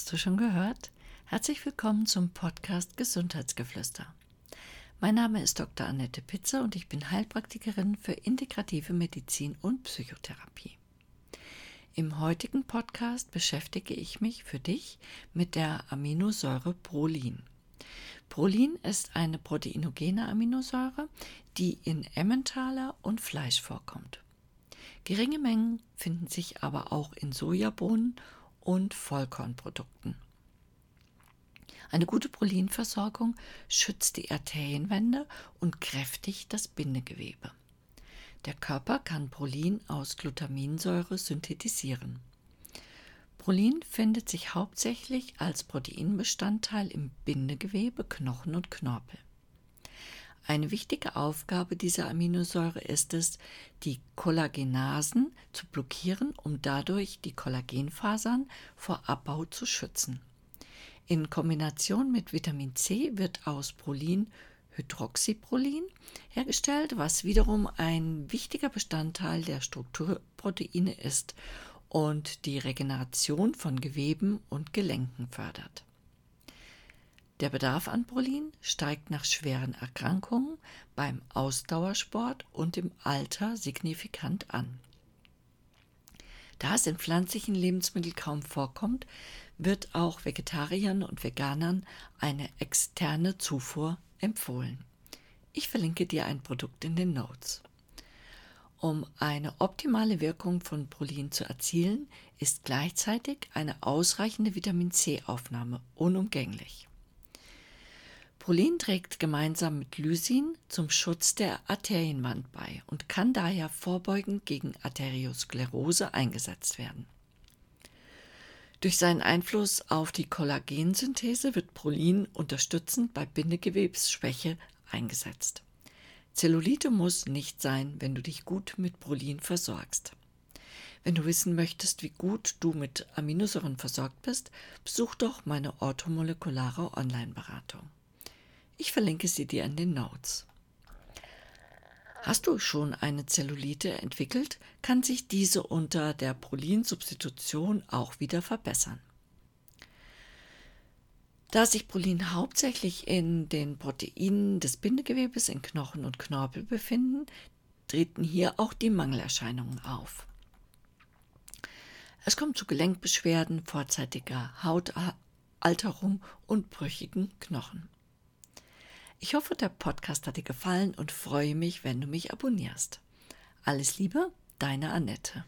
Hast du schon gehört? Herzlich willkommen zum Podcast Gesundheitsgeflüster. Mein Name ist Dr. Annette Pitzer und ich bin Heilpraktikerin für integrative Medizin und Psychotherapie. Im heutigen Podcast beschäftige ich mich für dich mit der Aminosäure Prolin. Prolin ist eine proteinogene Aminosäure, die in Emmentaler und Fleisch vorkommt. Geringe Mengen finden sich aber auch in Sojabohnen und Vollkornprodukten. Eine gute Prolinversorgung schützt die Arterienwände und kräftigt das Bindegewebe. Der Körper kann Prolin aus Glutaminsäure synthetisieren. Prolin findet sich hauptsächlich als Proteinbestandteil im Bindegewebe, Knochen und Knorpel. Eine wichtige Aufgabe dieser Aminosäure ist es, die Kollagenasen zu blockieren, um dadurch die Kollagenfasern vor Abbau zu schützen. In Kombination mit Vitamin C wird aus Prolin Hydroxyprolin hergestellt, was wiederum ein wichtiger Bestandteil der Strukturproteine ist und die Regeneration von Geweben und Gelenken fördert. Der Bedarf an Prolin steigt nach schweren Erkrankungen, beim Ausdauersport und im Alter signifikant an. Da es in pflanzlichen Lebensmitteln kaum vorkommt, wird auch Vegetariern und Veganern eine externe Zufuhr empfohlen. Ich verlinke dir ein Produkt in den Notes. Um eine optimale Wirkung von Prolin zu erzielen, ist gleichzeitig eine ausreichende Vitamin C-Aufnahme unumgänglich. Prolin trägt gemeinsam mit Lysin zum Schutz der Arterienwand bei und kann daher vorbeugend gegen Arteriosklerose eingesetzt werden. Durch seinen Einfluss auf die Kollagensynthese wird Prolin unterstützend bei Bindegewebsschwäche eingesetzt. Zellulite muss nicht sein, wenn du dich gut mit Prolin versorgst. Wenn du wissen möchtest, wie gut du mit Aminosäuren versorgt bist, besuch doch meine orthomolekulare Online-Beratung. Ich verlinke sie dir in den Notes. Hast du schon eine Zellulite entwickelt, kann sich diese unter der Prolinsubstitution auch wieder verbessern. Da sich Prolin hauptsächlich in den Proteinen des Bindegewebes in Knochen und Knorpel befinden, treten hier auch die Mangelerscheinungen auf. Es kommt zu Gelenkbeschwerden, vorzeitiger Hautalterung und brüchigen Knochen. Ich hoffe, der Podcast hat dir gefallen und freue mich, wenn du mich abonnierst. Alles Liebe, deine Annette.